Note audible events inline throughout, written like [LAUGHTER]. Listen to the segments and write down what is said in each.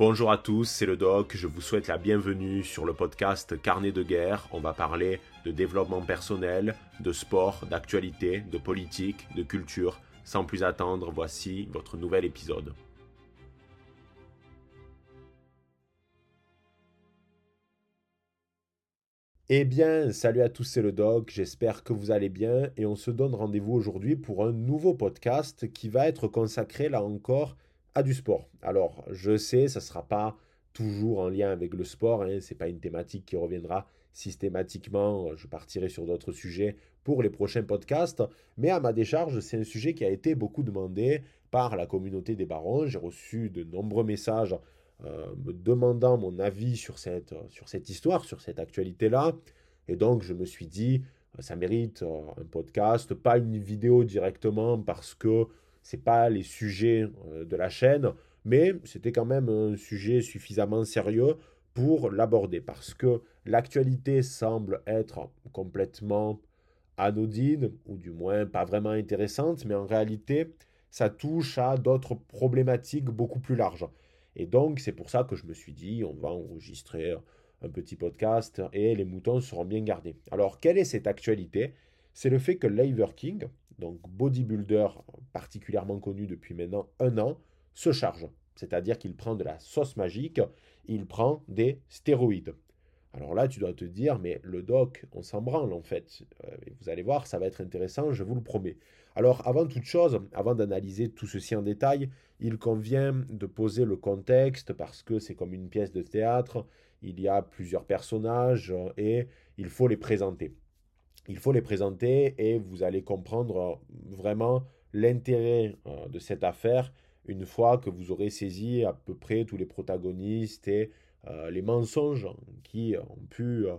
Bonjour à tous, c'est le doc, je vous souhaite la bienvenue sur le podcast Carnet de guerre. On va parler de développement personnel, de sport, d'actualité, de politique, de culture. Sans plus attendre, voici votre nouvel épisode. Eh bien, salut à tous, c'est le doc, j'espère que vous allez bien et on se donne rendez-vous aujourd'hui pour un nouveau podcast qui va être consacré là encore à du sport. Alors, je sais, ça ne sera pas toujours en lien avec le sport, hein, ce n'est pas une thématique qui reviendra systématiquement, je partirai sur d'autres sujets pour les prochains podcasts, mais à ma décharge, c'est un sujet qui a été beaucoup demandé par la communauté des barons, j'ai reçu de nombreux messages euh, me demandant mon avis sur cette, sur cette histoire, sur cette actualité-là. Et donc, je me suis dit, euh, ça mérite euh, un podcast, pas une vidéo directement parce que ce n'est pas les sujets de la chaîne, mais c'était quand même un sujet suffisamment sérieux pour l'aborder parce que l'actualité semble être complètement anodine ou du moins pas vraiment intéressante, mais en réalité, ça touche à d'autres problématiques beaucoup plus larges. Et donc, c'est pour ça que je me suis dit, on va enregistrer un petit podcast et les moutons seront bien gardés. Alors, quelle est cette actualité? C'est le fait que Lever King, donc bodybuilder particulièrement connu depuis maintenant un an, se charge. C'est-à-dire qu'il prend de la sauce magique, il prend des stéroïdes. Alors là, tu dois te dire, mais le doc, on s'en branle en fait. Euh, vous allez voir, ça va être intéressant, je vous le promets. Alors avant toute chose, avant d'analyser tout ceci en détail, il convient de poser le contexte parce que c'est comme une pièce de théâtre, il y a plusieurs personnages et il faut les présenter. Il faut les présenter et vous allez comprendre vraiment l'intérêt euh, de cette affaire une fois que vous aurez saisi à peu près tous les protagonistes et euh, les mensonges qui ont pu euh,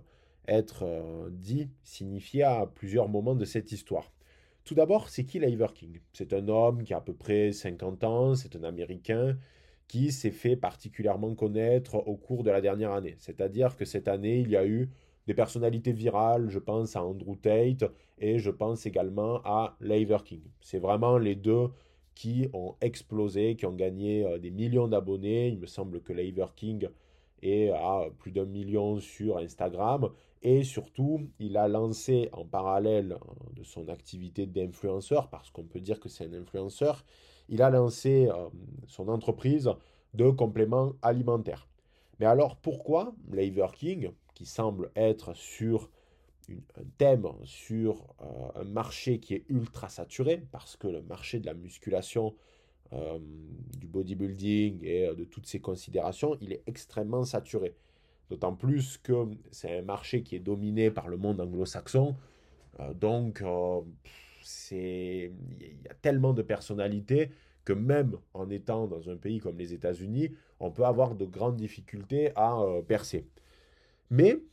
être euh, dits, signifiés à plusieurs moments de cette histoire. Tout d'abord, c'est qui Liver King? C'est un homme qui a à peu près 50 ans, c'est un Américain qui s'est fait particulièrement connaître au cours de la dernière année. C'est-à-dire que cette année, il y a eu des personnalités virales, je pense à Andrew Tate et je pense également à Liver King. C'est vraiment les deux qui ont explosé, qui ont gagné des millions d'abonnés. Il me semble que Liver King et à plus d'un million sur Instagram. Et surtout, il a lancé en parallèle euh, de son activité d'influenceur, parce qu'on peut dire que c'est un influenceur, il a lancé euh, son entreprise de compléments alimentaires. Mais alors pourquoi Lever King, qui semble être sur un thème, sur euh, un marché qui est ultra saturé, parce que le marché de la musculation euh, du bodybuilding et euh, de toutes ces considérations, il est extrêmement saturé. D'autant plus que c'est un marché qui est dominé par le monde anglo-saxon. Donc, c'est il y a tellement de personnalités que même en étant dans un pays comme les États-Unis, on peut avoir de grandes difficultés à percer. Mais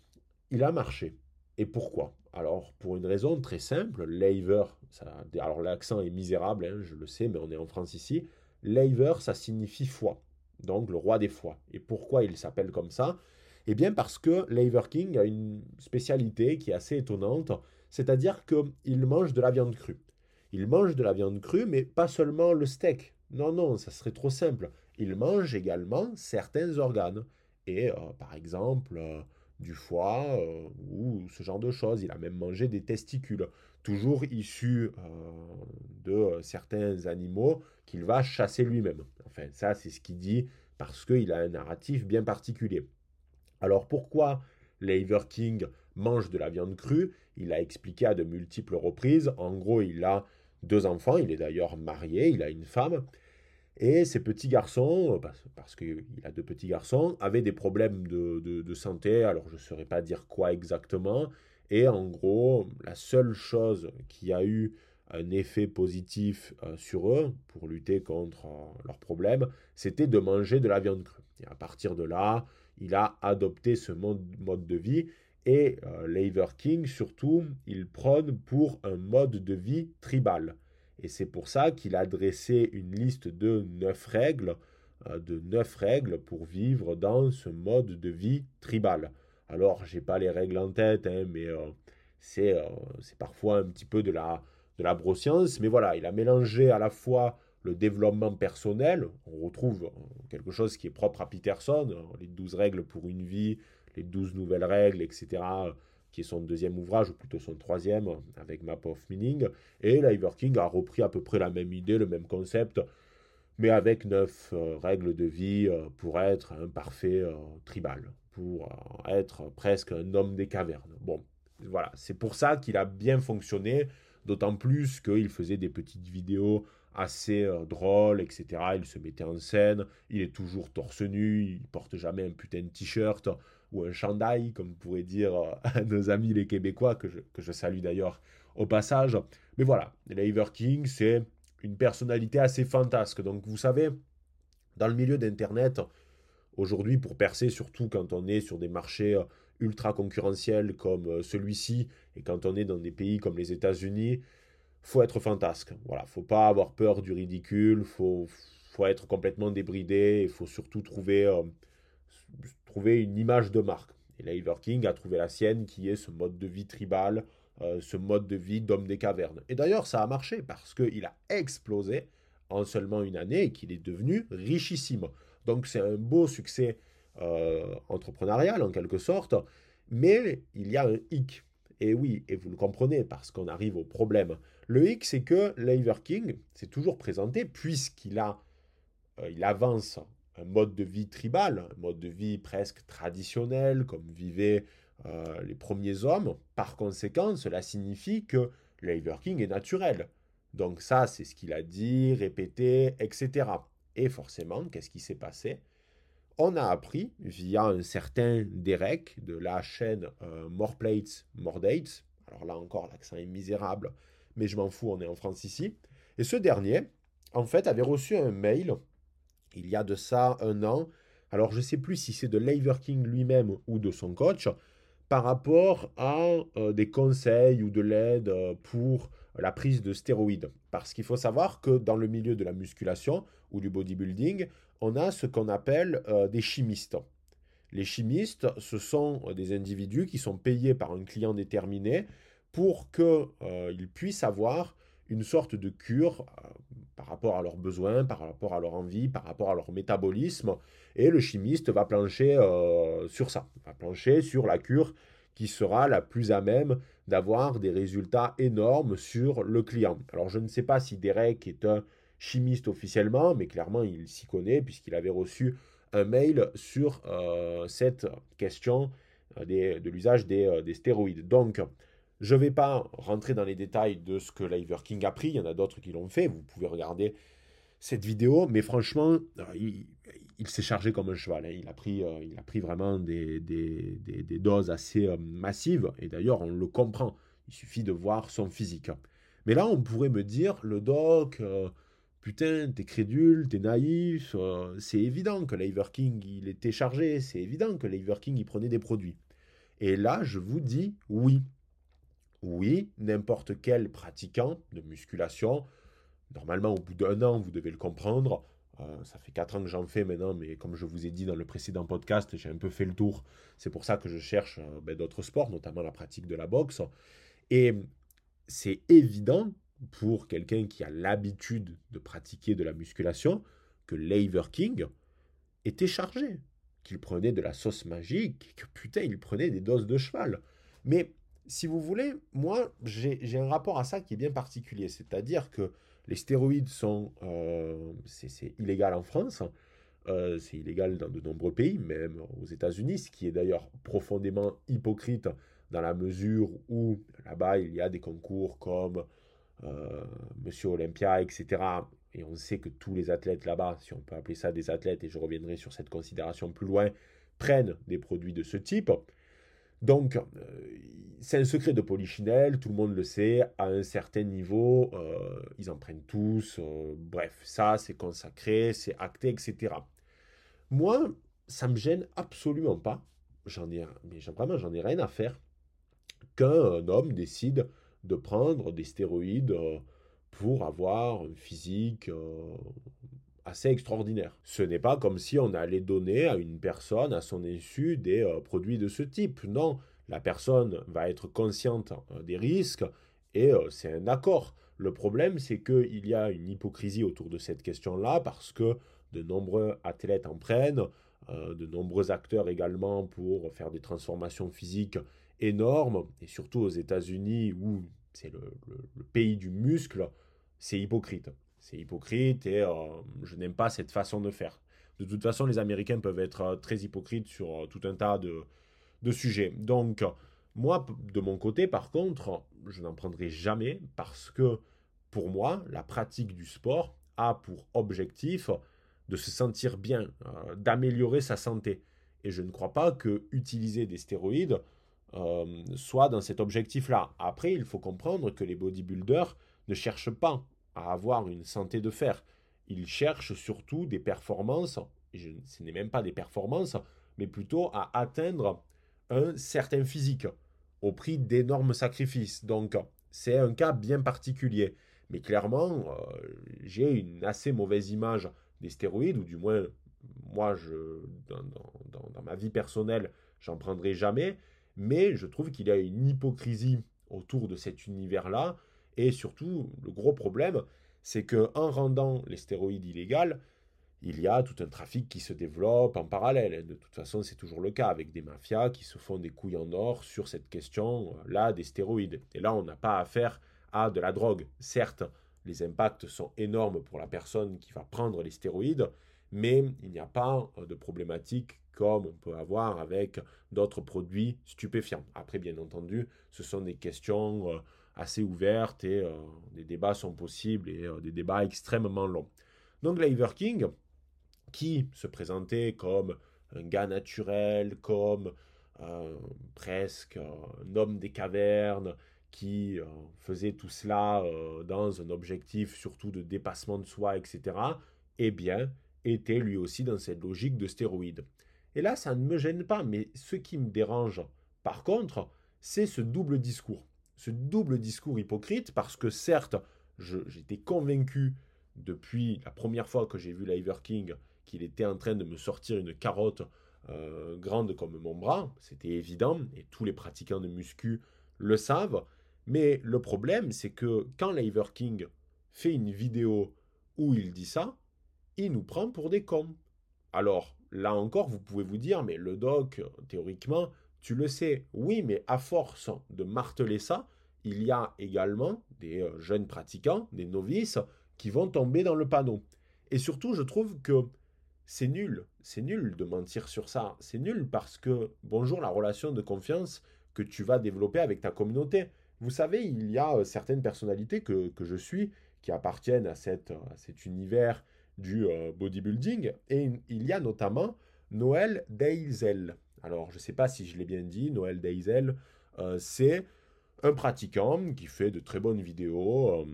il a marché. Et pourquoi? Alors, pour une raison très simple, Lever, ça, alors l'accent est misérable, hein, je le sais, mais on est en France ici. Lever, ça signifie foi, donc le roi des foies. Et pourquoi il s'appelle comme ça? Eh bien, parce que Lever King a une spécialité qui est assez étonnante, c'est-à-dire qu'il mange de la viande crue. Il mange de la viande crue, mais pas seulement le steak. Non, non, ça serait trop simple. Il mange également certains organes. Et euh, par exemple, euh, du foie euh, ou ce genre de choses. Il a même mangé des testicules, toujours issus euh, de euh, certains animaux qu'il va chasser lui-même. Enfin, ça, c'est ce qu'il dit parce qu'il a un narratif bien particulier. Alors pourquoi Lever King mange de la viande crue? Il a expliqué à de multiples reprises. En gros, il a deux enfants, il est d'ailleurs marié, il a une femme. Et ces petits garçons, euh, parce qu'il a deux petits garçons, avaient des problèmes de, santé, alors je ne saurais pas dire quoi exactement. Et en gros, la seule chose qui a eu un effet positif euh, sur eux pour lutter contre euh, leurs problèmes, c'était de manger de la viande crue. Et à partir de là, il a adopté ce mode, de vie. Et Lever King, surtout, il prône pour un mode de vie tribal. Et c'est pour ça qu'il a dressé une liste de neuf règles, euh, de neuf règles pour vivre dans ce mode de vie tribal. Alors, je n'ai pas les règles en tête, hein, mais euh, euh, c'est parfois un petit peu de la, de la broscience. Mais voilà, il a mélangé à la fois le développement personnel. On retrouve quelque chose qui est propre à Peterson, les 12 règles pour une vie, les 12 nouvelles règles, etc., qui est son deuxième ouvrage, ou plutôt son troisième, avec Map of Meaning. Et Liver King a repris à peu près la même idée, le même concept, mais avec neuf euh, règles de vie euh, pour être un parfait euh, tribal, pour être presque un homme des cavernes. Bon, voilà, c'est pour ça qu'il a bien fonctionné, d'autant plus qu'il faisait des petites vidéos assez drôles, etc. Il se mettait en scène, il est toujours torse nu, il porte jamais un putain de t-shirt ou un chandail, comme pourraient dire [LAUGHS] nos amis les Québécois, que je, que je salue d'ailleurs au passage. Mais voilà, Liver King, c'est une personnalité assez fantasque. Donc vous savez, dans le milieu d'Internet, aujourd'hui pour percer, surtout quand on est sur des marchés euh, ultra concurrentiels comme euh, celui-ci, et quand on est dans des pays comme les États-Unis, faut être fantasque. Voilà, faut pas avoir peur du ridicule, faut, faut être complètement débridé, il faut surtout trouver, euh, trouver une image de marque. Et Liver King a trouvé la sienne qui est ce mode de vie tribal, euh, ce mode de vie d'homme des cavernes. Et d'ailleurs, ça a marché parce qu'il a explosé en seulement une année et qu'il est devenu richissime. Donc c'est un beau succès euh, entrepreneurial en quelque sorte, mais il y a un hic. Et oui, et vous le comprenez parce qu'on arrive au problème. Le hic, c'est que Lever King s'est toujours présenté puisqu'il a, euh, il avance un mode de vie tribal, un mode de vie presque traditionnel, comme vivait euh, les premiers hommes. Par conséquent, cela signifie que King est naturel. Donc ça, c'est ce qu'il a dit, répété, etc. Et forcément, qu'est-ce qui s'est passé? On a appris via un certain Derek de la chaîne euh, More Plates, More Dates. Alors là encore, l'accent est misérable, mais je m'en fous, on est en France ici. Et ce dernier, en fait, avait reçu un mail il y a de ça un an. Alors je ne sais plus si c'est de Lever King lui-même ou de son coach, par rapport à euh, des conseils ou de l'aide euh, pour la prise de stéroïdes. Parce qu'il faut savoir que dans le milieu de la musculation ou du bodybuilding, on a ce qu'on appelle euh, des chimistes. Les chimistes, ce sont des individus qui sont payés par un client déterminé pour qu'ils puissent avoir une sorte de cure par rapport à leurs besoins, par rapport à leur envie, par rapport à leur métabolisme. Et le chimiste va plancher euh, sur ça, va plancher sur la cure qui sera la plus à même d'avoir des résultats énormes sur le client. Alors je ne sais pas si Derek est un chimiste officiellement, mais clairement il s'y connaît puisqu'il avait reçu un mail sur euh, cette question euh, de l'usage des, des, stéroïdes. Donc je ne vais pas rentrer dans les détails de ce que Liver King a pris, il y en a d'autres qui l'ont fait, vous pouvez regarder cette vidéo, mais franchement, euh, il, s'est chargé comme un cheval, hein. il, a pris, euh, il a pris vraiment des, doses assez euh, massives, et d'ailleurs on le comprend, il suffit de voir son physique. Mais là on pourrait me dire, le doc, putain, t'es crédule, t'es naïf, c'est évident que Liver King il était chargé, c'est évident que Liver King il prenait des produits. Et là je vous dis oui. Oui, n'importe quel pratiquant de musculation, normalement au bout d'un an, vous devez le comprendre. Euh, ça fait 4 ans que j'en fais maintenant, mais comme je vous ai dit dans le précédent podcast, j'ai un peu fait le tour. C'est pour ça que je cherche euh, ben, d'autres sports, notamment la pratique de la boxe. Et c'est évident pour quelqu'un qui a l'habitude de pratiquer de la musculation que Lever King était chargé, qu'il prenait de la sauce magique, que putain, il prenait des doses de cheval. Mais si vous voulez, moi, j'ai un rapport à ça qui est bien particulier. C'est-à-dire que les stéroïdes sont... Euh, c'est illégal en France. Euh, c'est illégal dans de nombreux pays, même aux États-Unis, ce qui est d'ailleurs profondément hypocrite dans la mesure où là-bas, il y a des concours comme euh, Monsieur Olympia, etc. Et on sait que tous les athlètes là-bas, si on peut appeler ça des athlètes, et je reviendrai sur cette considération plus loin, prennent des produits de ce type. Donc, euh, c'est un secret de Polichinelle, tout le monde le sait, à un certain niveau, euh, ils en prennent tous, euh, bref, ça c'est consacré, c'est acté, etc. Moi, ça me gêne absolument pas, j'en ai, mais vraiment j'en ai rien à faire, qu'un homme décide de prendre des stéroïdes pour avoir un physique assez extraordinaire. Ce n'est pas comme si on allait donner à une personne, à son insu, des euh, produits de ce type. Non, la personne va être consciente euh, des risques et euh, c'est un accord. Le problème, c'est qu'il y a une hypocrisie autour de cette question-là parce que de nombreux athlètes en prennent, de nombreux acteurs également pour faire des transformations physiques énormes, et surtout aux États-Unis où c'est le, pays du muscle, c'est hypocrite. C'est hypocrite et euh, je n'aime pas cette façon de faire. De toute façon, les Américains peuvent être euh, très hypocrites sur tout un tas de, de sujets. Donc, moi, de mon côté, par contre, je n'en prendrai jamais parce que pour moi, la pratique du sport a pour objectif de se sentir bien, euh, d'améliorer sa santé. Et je ne crois pas que utiliser des stéroïdes euh, soit dans cet objectif-là. Après, il faut comprendre que les bodybuilders ne cherchent pas avoir une santé de fer. Ils cherchent surtout des performances, ce n'est même pas des performances, mais plutôt à atteindre un certain physique au prix d'énormes sacrifices. Donc, c'est un cas bien particulier. Mais clairement, euh, j'ai une assez mauvaise image des stéroïdes, ou du moins, moi, je, dans, ma vie personnelle, j'en prendrai jamais. Mais je trouve qu'il y a une hypocrisie autour de cet univers-là. Et surtout, le gros problème, c'est que en rendant les stéroïdes illégaux, il y a tout un trafic qui se développe en parallèle. De toute façon, c'est toujours le cas avec des mafias qui se font des couilles en or sur cette question-là des stéroïdes. Et là, on n'a pas affaire à de la drogue. Certes, les impacts sont énormes pour la personne qui va prendre les stéroïdes, mais il n'y a pas de problématique comme on peut avoir avec d'autres produits stupéfiants. Après, bien entendu, ce sont des questions euh, assez ouvertes et euh, des débats sont possibles et euh, des débats extrêmement longs. Donc, Liver King, qui se présentait comme un gars naturel, comme presque un homme des cavernes, qui euh, faisait tout cela euh, dans un objectif surtout de dépassement de soi, etc., eh bien, était lui aussi dans cette logique de stéroïdes. Et là, ça ne me gêne pas, mais ce qui me dérange, par contre, c'est ce double discours. Ce double discours hypocrite, parce que certes, j'étais convaincu depuis la première fois que j'ai vu Liver King qu'il était en train de me sortir une carotte euh, grande comme mon bras, c'était évident, et tous les pratiquants de muscu le savent, mais le problème, c'est que quand Liver King fait une vidéo où il dit ça, il nous prend pour des cons. Alors, là encore, vous pouvez vous dire, mais le doc, théoriquement, tu le sais. Oui, mais à force de marteler ça, il y a également des euh, jeunes pratiquants, des novices, qui vont tomber dans le panneau. Et surtout, je trouve que c'est nul. C'est nul de mentir sur ça. C'est nul parce que, bonjour, la relation de confiance que tu vas développer avec ta communauté. Vous savez, il y a euh, certaines personnalités que, je suis qui appartiennent à, cette, cet univers du euh, bodybuilding. Et il y a notamment Noël Deisel. Alors, je ne sais pas si je l'ai bien dit, Noël Deisel, euh, c'est un pratiquant qui fait de très bonnes vidéos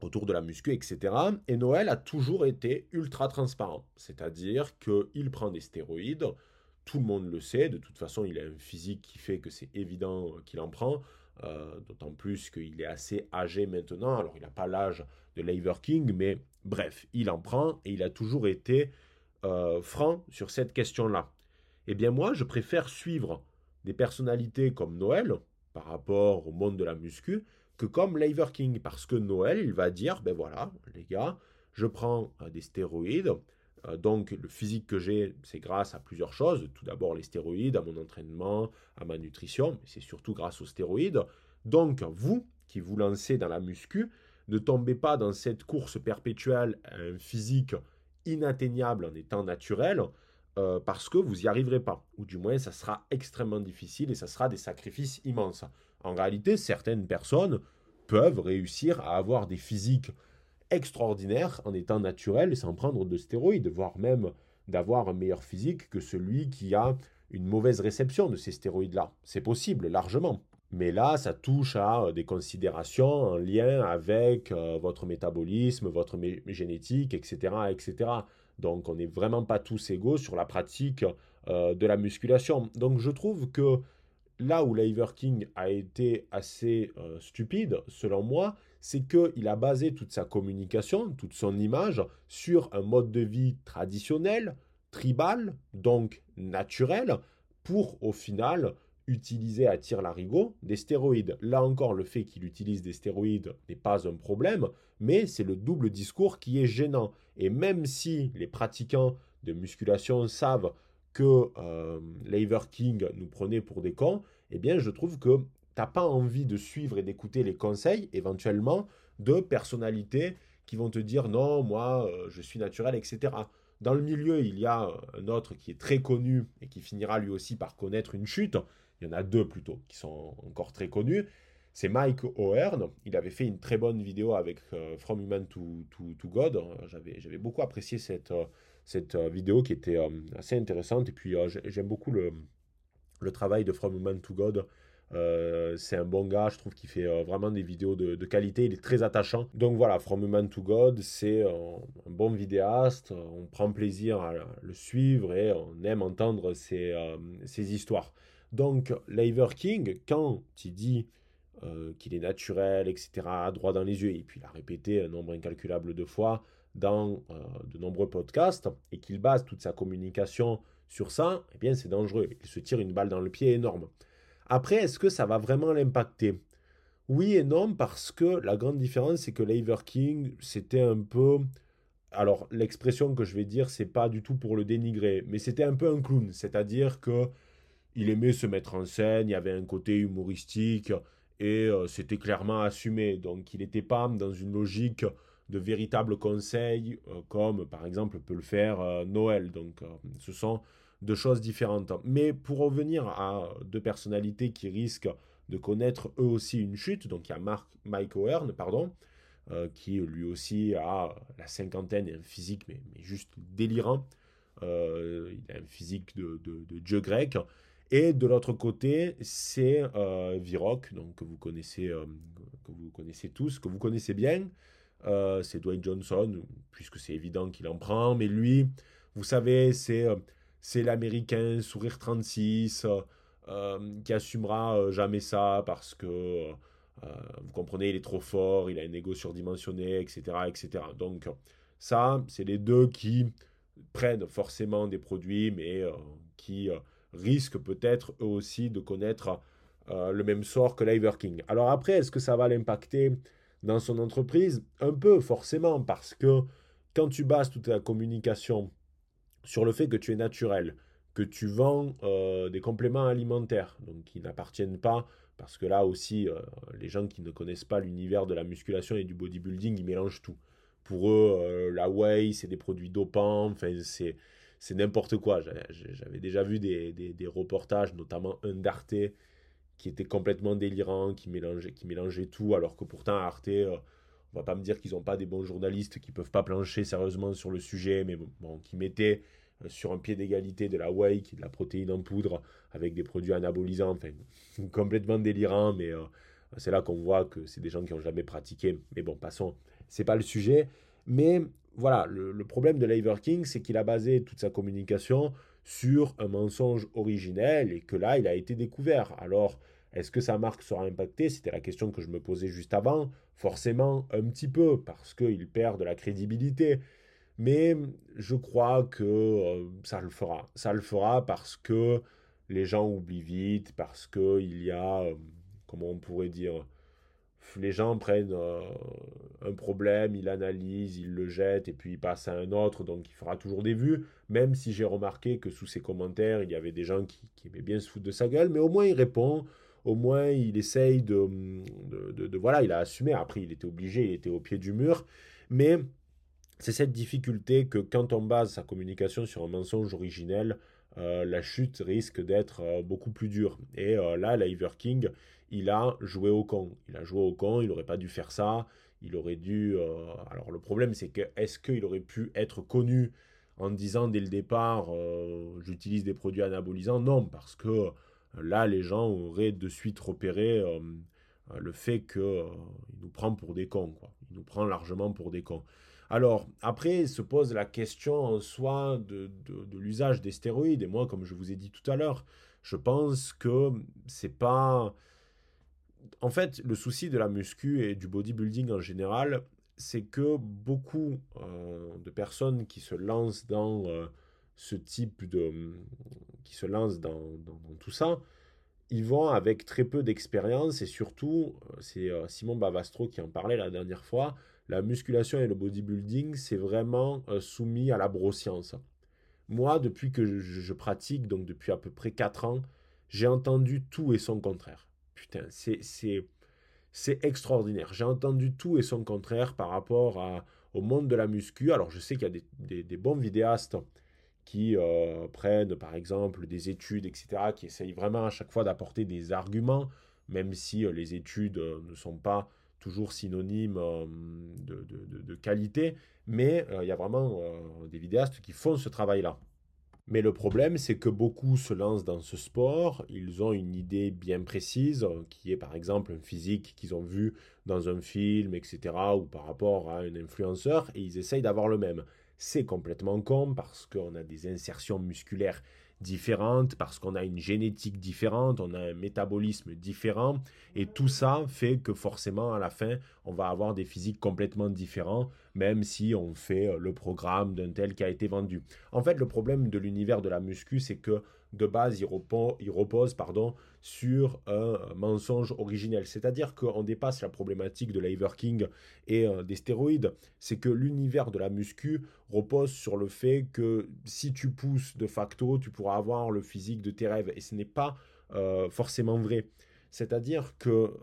autour de la muscu, etc. Et Noël a toujours été ultra transparent. C'est-à-dire qu'il prend des stéroïdes, tout le monde le sait, de toute façon, il a un physique qui fait que c'est évident qu'il en prend. Euh, d'autant plus qu'il est assez âgé maintenant. Alors, il n'a pas l'âge de Liver King, mais bref, il en prend et il a toujours été euh, franc sur cette question-là. Eh bien, moi, je préfère suivre des personnalités comme Noël par rapport au monde de la muscu que comme Liver King, parce que Noël, il va dire ben voilà, les gars, je prends euh, des stéroïdes. donc, le physique que j'ai, c'est grâce à plusieurs choses. Tout d'abord, les stéroïdes, à mon entraînement, à ma nutrition, mais c'est surtout grâce aux stéroïdes. Donc, vous qui vous lancez dans la muscu, ne tombez pas dans cette course perpétuelle un physique inatteignable en étant naturel, euh, parce que vous n'y arriverez pas. Ou du moins, ça sera extrêmement difficile et ça sera des sacrifices immenses. En réalité, certaines personnes peuvent réussir à avoir des physiques extraordinaires en étant naturels et sans prendre de stéroïdes, voire même d'avoir un meilleur physique que celui qui a une mauvaise réception de ces stéroïdes-là. C'est possible, largement. Mais là, ça touche à euh, des considérations en lien avec euh, votre métabolisme, votre génétique, etc., etc. Donc, on n'est vraiment pas tous égaux sur la pratique euh, de la musculation. Donc, je trouve que là où Liver King a été assez stupide, selon moi, c'est qu'il a basé toute sa communication, toute son image sur un mode de vie traditionnel, tribal, donc naturel, pour au final utilisés à tir larigot des stéroïdes. Là encore, le fait qu'il utilise des stéroïdes n'est pas un problème, mais c'est le double discours qui est gênant. Et même si les pratiquants de musculation savent que euh, King nous prenait pour des cons, eh bien je trouve que tu n'as pas envie de suivre et d'écouter les conseils éventuellement de personnalités qui vont te dire non, moi euh, je suis naturel, etc. Dans le milieu, il y a un autre qui est très connu et qui finira lui aussi par connaître une chute. Il y en a deux plutôt qui sont encore très connus. C'est Mike O'Hearn. Il avait fait une très bonne vidéo avec euh, From Human to, to, God. J'avais beaucoup apprécié cette, euh, cette euh, vidéo qui était assez intéressante. Et puis j'aime beaucoup le, le travail de From Human to God c'est un bon gars, je trouve qu'il fait vraiment des vidéos de, qualité, il est très attachant. Donc voilà, From Human to God, c'est un, bon vidéaste, on prend plaisir à le suivre et on aime entendre ses, euh, histoires. Donc Lever King, quand il dit qu'il est naturel, etc., droit dans les yeux, et puis il a répété un nombre incalculable de fois dans de nombreux podcasts, et qu'il base toute sa communication sur ça, eh bien c'est dangereux. Il se tire une balle dans le pied énorme. Après, est-ce que ça va vraiment l'impacter? Oui et non, parce que la grande différence, c'est que Lever King, c'était un peu. Alors, l'expression que je vais dire, c'est pas du tout pour le dénigrer, mais c'était un peu un clown, c'est-à-dire que il aimait se mettre en scène, il y avait un côté humoristique et euh, c'était clairement assumé. Donc, il n'était pas dans une logique de véritable conseil, euh, comme par exemple peut le faire euh, Noël. Donc, ce sont de choses différentes. Mais pour revenir à deux personnalités qui risquent de connaître eux aussi une chute, donc il y a Mark, Mike O'Hearn, pardon, qui lui aussi a la cinquantaine et un physique mais, juste délirant. Il a un physique de, dieu grec. Et de l'autre côté, c'est euh, Virok, donc que vous connaissez, que vous connaissez tous, que vous connaissez bien. c'est Dwayne Johnson, puisque c'est évident qu'il en prend. Mais lui, vous savez, c'est c'est l'américain sourire 36 euh, euh, qui assumera euh, jamais ça parce que vous comprenez, il est trop fort, il a un ego surdimensionné, etc. etc. Donc ça, c'est les deux qui prennent forcément des produits, mais qui risquent peut-être eux aussi de connaître le même sort que Liver King. Alors après, est-ce que ça va l'impacter dans son entreprise? Un peu, forcément, parce que quand tu bases toute ta communication sur le fait que tu es naturel, que tu vends euh, des compléments alimentaires, donc qui n'appartiennent pas, parce que là aussi, euh, les gens qui ne connaissent pas l'univers de la musculation et du bodybuilding, ils mélangent tout. Pour eux, euh, la whey, c'est des produits dopants, enfin, c'est, c'est n'importe quoi. J'avais déjà vu des, des, reportages, notamment un d'Arte, qui était complètement délirant, qui mélangeait, qui mélangeait tout, alors que pourtant, Arte on va pas me dire qu'ils n'ont pas des bons journalistes qui peuvent pas plancher sérieusement sur le sujet, mais qui mettaient euh, sur un pied d'égalité de la whey, de la protéine en poudre, avec des produits anabolisants, enfin, [LAUGHS] complètement délirant, mais euh, c'est là qu'on voit que c'est des gens qui n'ont jamais pratiqué. Mais bon, passons, c'est pas le sujet. Mais voilà, le, problème de Lever King, c'est qu'il a basé toute sa communication sur un mensonge originel et que là, il a été découvert. Alors, est-ce que sa marque sera impactée? C'était la question que je me posais juste avant. Forcément, un petit peu, parce qu'il perd de la crédibilité. Mais je crois que euh, ça le fera. Ça le fera parce que les gens oublient vite, parce qu'il y a, euh, comment on pourrait dire, les gens prennent euh, un problème, ils l'analysent, ils le jettent et puis ils passent à un autre, donc il fera toujours des vues, même si j'ai remarqué que sous ses commentaires, il y avait des gens qui, aimaient bien se foutre de sa gueule, mais au moins il répond, au moins il essaye de, de, Voilà, il a assumé. Après, il était obligé, il était au pied du mur. Mais c'est cette difficulté que quand on base sa communication sur un mensonge originel, euh, la chute risque d'être euh, beaucoup plus dure. Et là, Liver King, il a joué au con. Il a joué au con, il n'aurait pas dû faire ça. Il aurait dû. Alors, le problème, c'est que est-ce qu'il aurait pu être connu en disant dès le départ j'utilise des produits anabolisants? Non, parce que là, les gens auraient de suite repéré euh, le fait qu'il euh, nous prend pour des cons. Quoi. Il nous prend largement pour des cons. Alors, après, se pose la question en soi de, l'usage des stéroïdes. Et moi, comme je vous ai dit tout à l'heure, je pense que c'est pas. En fait, le souci de la muscu et du bodybuilding en général, c'est que beaucoup euh, de personnes qui se lancent dans ce type de. qui se lance dans, tout ça, ils vont avec très peu d'expérience et surtout, c'est Simon Bavastro qui en parlait la dernière fois, la musculation et le bodybuilding, c'est vraiment soumis à la broscience. Moi, depuis que je, pratique, donc depuis à peu près 4 ans, j'ai entendu tout et son contraire. Putain, c'est extraordinaire. J'ai entendu tout et son contraire par rapport au monde de la muscu. Alors, je sais qu'il y a des, bons vidéastes qui euh, prennent, par exemple, des études, etc., qui essayent vraiment à chaque fois d'apporter des arguments, même si euh, les études euh, ne sont pas toujours synonymes de, qualité. Mais il y a vraiment des vidéastes qui font ce travail-là. Mais le problème, c'est que beaucoup se lancent dans ce sport, ils ont une idée bien précise, qui est par exemple un physique qu'ils ont vu dans un film, etc., ou par rapport à un influenceur, et ils essayent d'avoir le même. C'est complètement con parce qu'on a des insertions musculaires différentes, parce qu'on a une génétique différente, on a un métabolisme différent, et tout ça fait que forcément à la fin, on va avoir des physiques complètement différents, même si on fait le programme d'un tel qui a été vendu. En fait, le problème de l'univers de la muscu, c'est que de base, il repose, pardon, sur un mensonge originel. C'est-à-dire qu'on dépasse la problématique de l'Iverking et euh, des stéroïdes. C'est que l'univers de la muscu repose sur le fait que si tu pousses de facto, tu pourras avoir le physique de tes rêves. Et ce n'est pas euh, forcément vrai. C'est-à-dire que euh,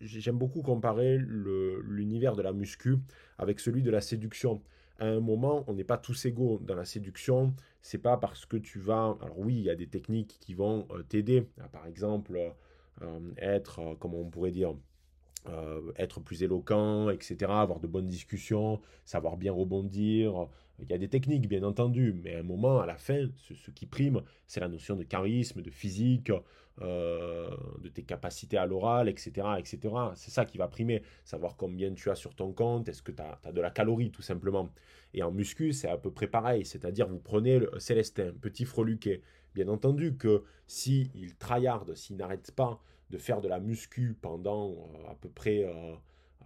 j'aime beaucoup comparer l'univers de la muscu avec celui de la séduction à un moment, on n'est pas tous égaux dans la séduction. C'est pas parce que tu vas. Alors, oui, il y a des techniques qui vont euh, t'aider. Par exemple, euh, être, euh, comment on pourrait dire, être plus éloquent, etc., avoir de bonnes discussions, savoir bien rebondir. Il y a des techniques, bien entendu, mais à un moment, à la fin, ce qui prime, c'est la notion de charisme, de physique, euh, de tes capacités à l'oral, etc. etc. C'est ça qui va primer. Savoir combien tu as sur ton compte, est-ce que tu as, de la calorie tout simplement. Et en muscu, c'est à peu près pareil. C'est-à-dire, vous prenez le Célestin, petit freluquet. Bien entendu que s'il il tryhard, s'il n'arrête pas de faire de la muscu pendant euh, à peu près, euh,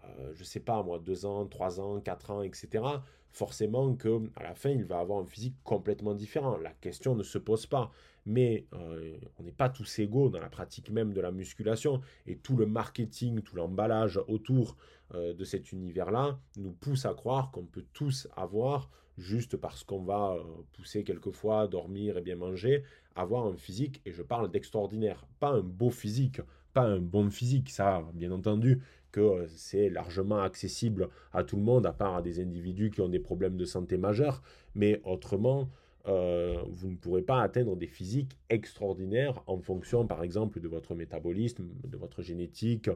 euh, je sais pas moi, 2 ans, 3 ans, 4 ans, etc., forcément que à la fin, il va avoir un physique complètement différent. La question ne se pose pas mais euh, on n'est pas tous égaux dans la pratique même de la musculation et tout le marketing, tout l'emballage autour euh, de cet univers-là nous pousse à croire qu'on peut tous avoir, juste parce qu'on va euh, pousser quelquefois, dormir et bien manger, avoir un physique, et je parle d'extraordinaire, pas un beau physique, pas un bon physique, ça bien entendu que c'est largement accessible à tout le monde, à part à des individus qui ont des problèmes de santé majeurs, mais autrement, euh, vous ne pourrez pas atteindre des physiques extraordinaires en fonction, par exemple, de votre métabolisme, de votre génétique,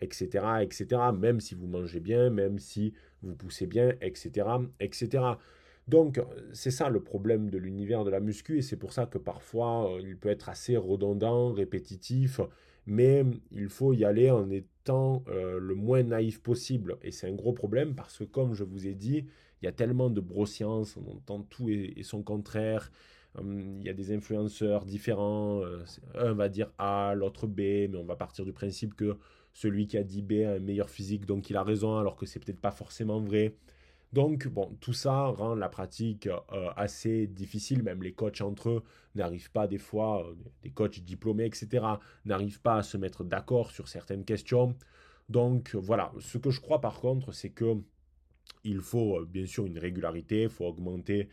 etc., etc., même si vous mangez bien, même si vous poussez bien, etc., etc. Donc, c'est ça le problème de l'univers de la muscu, et c'est pour ça que parfois, euh, il peut être assez redondant, répétitif, mais il faut y aller en étant euh, le moins naïf possible. Et c'est un gros problème parce que, comme je vous ai dit, il y a tellement de broscience, on entend tout et, son contraire. Hum, il y a des influenceurs différents. Euh, un va dire A, l'autre B, mais on va partir du principe que celui qui a dit B a un meilleur physique, donc il a raison, alors que c'est peut-être pas forcément vrai. Donc, bon, tout ça rend la pratique euh, assez difficile. Même les coachs entre eux n'arrivent pas, des fois, euh, des coachs diplômés, etc., n'arrivent pas à se mettre d'accord sur certaines questions. Donc, voilà. Ce que je crois, par contre, c'est que il faut euh, bien sûr une régularité, il faut augmenter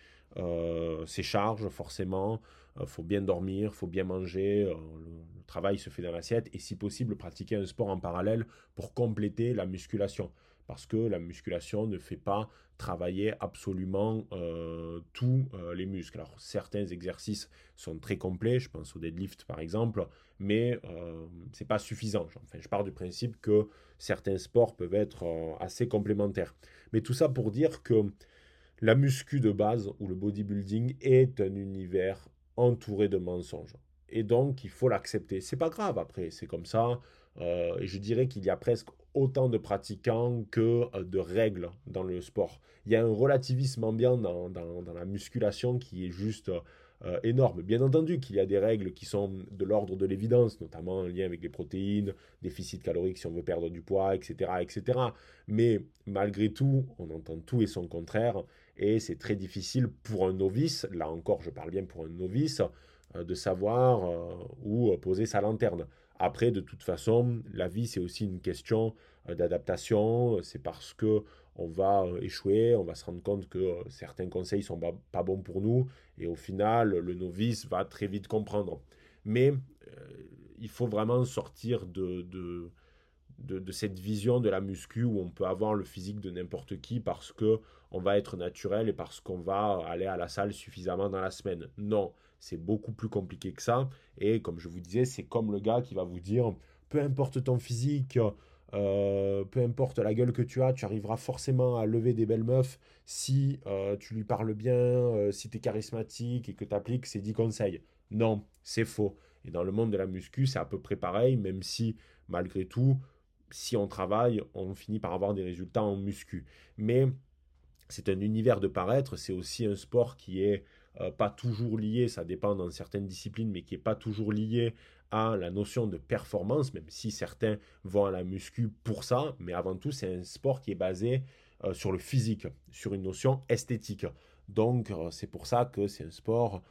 ses charges forcément, il faut bien dormir, il faut bien manger, le, travail se fait dans l'assiette et si possible pratiquer un sport en parallèle pour compléter la musculation parce que la musculation ne fait pas travailler absolument euh, tous euh, les muscles. Alors certains exercices sont très complets, je pense au deadlift par exemple, mais euh, ce n'est pas suffisant. Enfin, je pars du principe que certains sports peuvent être assez complémentaires. Mais tout ça pour dire que la muscu de base ou le bodybuilding est un univers entouré de mensonges. Et donc, il faut l'accepter. C'est pas grave après, c'est comme ça. Et je dirais qu'il y a presque autant de pratiquants que euh, de règles dans le sport. Il y a un relativisme ambiant dans, la musculation qui est juste euh, énorme. Bien entendu qu'il y a des règles qui sont de l'ordre de l'évidence, notamment en lien avec les protéines, déficit calorique si on veut perdre du poids, etc., etc. Mais malgré tout, on entend tout et son contraire. et c'est très difficile pour un novice, là encore je parle bien pour un novice, euh, de savoir euh, où poser sa lanterne. Après, de toute façon, la vie c'est aussi une question d'adaptation, c'est parce que on va échouer, on va se rendre compte que certains conseils sont pas bons pour nous, et au final, le novice va très vite comprendre. Mais il faut vraiment sortir de, de, cette vision de la muscu où on peut avoir le physique de n'importe qui parce que on va être naturel et parce qu'on va aller à la salle suffisamment dans la semaine. Non, c'est beaucoup plus compliqué que ça. Et comme je vous disais, c'est comme le gars qui va vous dire, peu importe ton physique, euh, peu importe la gueule que tu as, tu arriveras forcément à lever des belles meufs si euh, tu lui parles bien, euh, si tu es charismatique et que tu appliques ces 10 conseils. Non, c'est faux. Et dans le monde de la muscu, c'est à peu près pareil, même si malgré tout, si on travaille, on finit par avoir des résultats en muscu. Mais c'est un univers de paraître, c'est aussi un sport qui est euh, pas toujours lié, ça dépend dans certaines disciplines, mais qui est pas toujours lié à la notion de performance, même si certains vont à la muscu pour ça, mais avant tout, c'est un sport qui est basé euh, sur le physique, sur une notion esthétique. Donc, euh, c'est pour ça que c'est un sport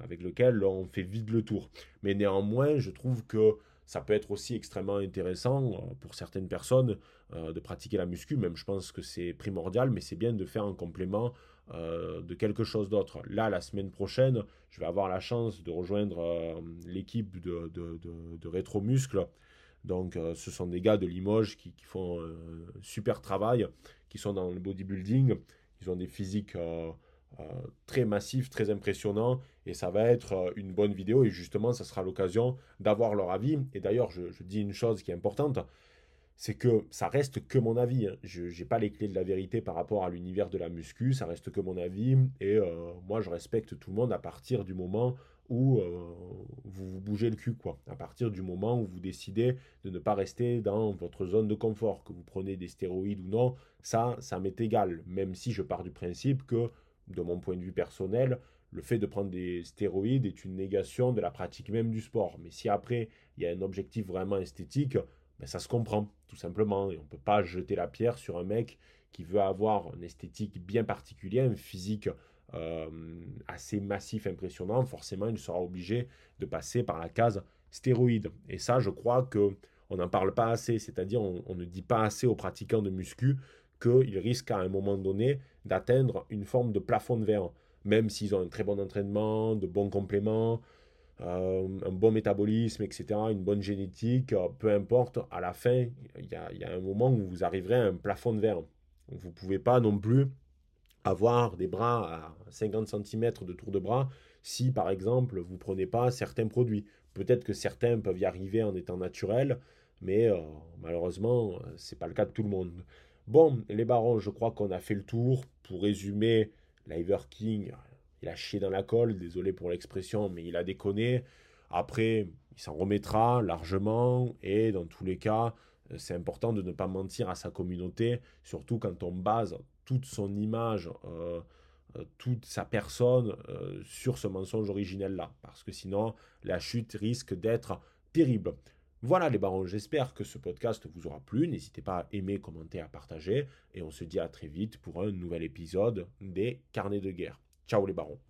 avec lequel on fait vite le tour. Mais néanmoins, je trouve que ça peut être aussi extrêmement intéressant pour certaines personnes de pratiquer la muscu. Même je pense que c'est primordial, mais c'est bien de faire un complément euh, de quelque chose d'autre. Là, la semaine prochaine, je vais avoir la chance de rejoindre l'équipe de, de, de. Donc, ce sont des gars de Limoges qui, qui font un super travail, qui sont dans le bodybuilding. Ils ont des physiques euh, très massif, très impressionnant, et ça va être euh, une bonne vidéo, et justement, ça sera l'occasion d'avoir leur avis. Et d'ailleurs, je, dis une chose qui est importante, c'est que ça reste que mon avis. Hein. Je n'ai pas les clés de la vérité par rapport à l'univers de la muscu, ça reste que mon avis, et euh, moi, je respecte tout le monde à partir du moment où vous vous bougez le cul, quoi. À partir du moment où vous décidez de ne pas rester dans votre zone de confort, que vous prenez des stéroïdes ou non, ça, ça m'est égal, même si je pars du principe que de mon point de vue personnel, le fait de prendre des stéroïdes est une négation de la pratique même du sport. Mais si après, il y a un objectif vraiment esthétique, ben ça se comprend, tout simplement. Et on ne peut pas jeter la pierre sur un mec qui veut avoir une esthétique bien particulière, un physique euh, assez massif, impressionnant. Forcément, il sera obligé de passer par la case stéroïde. Et ça, je crois que on n'en parle pas assez, c'est-à-dire on, on, ne dit pas assez aux pratiquants de muscu qu'ils risquent à un moment donné d'atteindre une forme de plafond de verre, même s'ils ont un très bon entraînement, de bons compléments, un bon métabolisme, etc., une bonne génétique, euh, peu importe, à la fin, il y a, un moment où vous arriverez à un plafond de verre. Vous ne pouvez pas non plus avoir des bras à 50 cm de tour de bras si, par exemple, vous ne prenez pas certains produits. Peut-être que certains peuvent y arriver en étant naturels, mais euh, malheureusement, ce n'est pas le cas de tout le monde. Bon, les barons, je crois qu'on a fait le tour. Pour résumer, l'Iver King, il a chié dans la colle, désolé pour l'expression, mais il a déconné. Après, il s'en remettra largement et dans tous les cas, c'est important de ne pas mentir à sa communauté, surtout quand on base toute son image, euh, euh, toute sa personne euh, sur ce mensonge originel-là, parce que sinon, la chute risque d'être terrible. Voilà les barons, j'espère que ce podcast vous aura plu. N'hésitez pas à aimer, commenter, à partager. Et on se dit à très vite pour un nouvel épisode des Carnets de guerre. Ciao les.